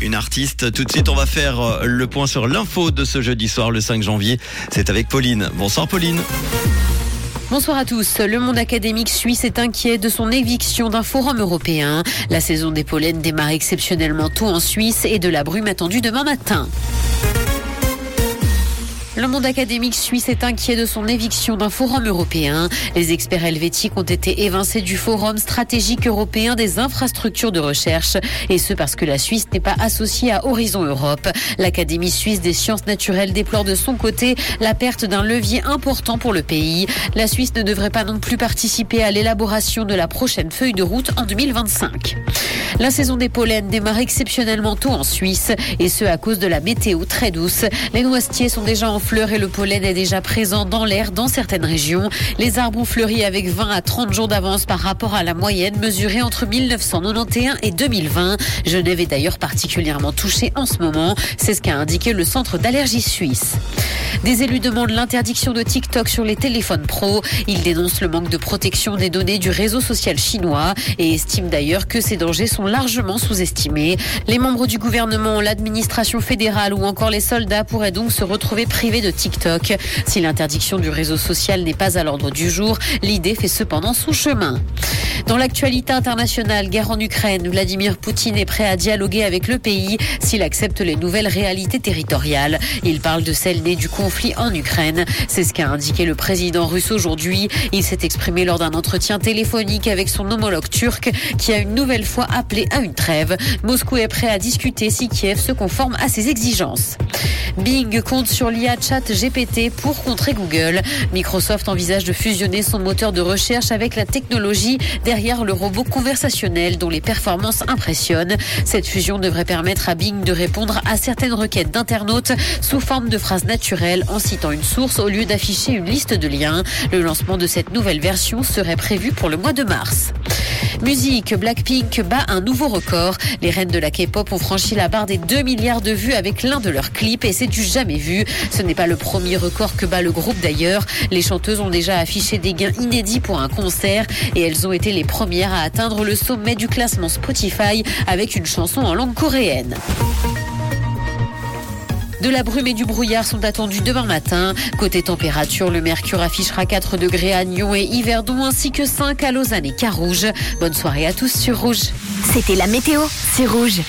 Une artiste. Tout de suite, on va faire euh, le point sur l'info de ce jeudi soir, le 5 janvier. C'est avec Pauline. Bonsoir Pauline. Bonsoir à tous. Le monde académique suisse est inquiet de son éviction d'un forum européen. La saison des pollens démarre exceptionnellement tôt en Suisse et de la brume attendue demain matin. Le monde académique suisse est inquiet de son éviction d'un forum européen. Les experts helvétiques ont été évincés du forum stratégique européen des infrastructures de recherche, et ce parce que la Suisse n'est pas associée à Horizon Europe. L'Académie suisse des sciences naturelles déplore de son côté la perte d'un levier important pour le pays. La Suisse ne devrait pas non plus participer à l'élaboration de la prochaine feuille de route en 2025. La saison des pollens démarre exceptionnellement tôt en Suisse, et ce à cause de la météo très douce. Les noisetiers sont déjà en fleurs et le pollen est déjà présent dans l'air dans certaines régions. Les arbres ont fleuri avec 20 à 30 jours d'avance par rapport à la moyenne mesurée entre 1991 et 2020. Genève est d'ailleurs particulièrement touchée en ce moment. C'est ce qu'a indiqué le centre d'allergie suisse. Des élus demandent l'interdiction de TikTok sur les téléphones pro. Ils dénoncent le manque de protection des données du réseau social chinois et estiment d'ailleurs que ces dangers sont largement sous-estimés. Les membres du gouvernement, l'administration fédérale ou encore les soldats pourraient donc se retrouver privés de TikTok. Si l'interdiction du réseau social n'est pas à l'ordre du jour, l'idée fait cependant son chemin. Dans l'actualité internationale, guerre en Ukraine, Vladimir Poutine est prêt à dialoguer avec le pays s'il accepte les nouvelles réalités territoriales. Il parle de celles nées du conflit en Ukraine. C'est ce qu'a indiqué le président russe aujourd'hui. Il s'est exprimé lors d'un entretien téléphonique avec son homologue turc qui a une nouvelle fois appelé à une trêve. Moscou est prêt à discuter si Kiev se conforme à ses exigences. Bing compte sur l'IA Chat GPT pour contrer Google. Microsoft envisage de fusionner son moteur de recherche avec la technologie derrière le robot conversationnel dont les performances impressionnent. Cette fusion devrait permettre à Bing de répondre à certaines requêtes d'internautes sous forme de phrases naturelles en citant une source au lieu d'afficher une liste de liens. Le lancement de cette nouvelle version serait prévu pour le mois de mars. Musique, Blackpink bat un nouveau record. Les reines de la K-pop ont franchi la barre des 2 milliards de vues avec l'un de leurs clips et c'est du jamais vu. Ce n'est pas le premier record que bat le groupe d'ailleurs. Les chanteuses ont déjà affiché des gains inédits pour un concert et elles ont été les premières à atteindre le sommet du classement Spotify avec une chanson en langue coréenne. De la brume et du brouillard sont attendus demain matin. Côté température, le mercure affichera 4 degrés à Nyon et Yverdon ainsi que 5 à Lausanne et Carouge. Bonne soirée à tous sur Rouge. C'était la météo, c'est rouge.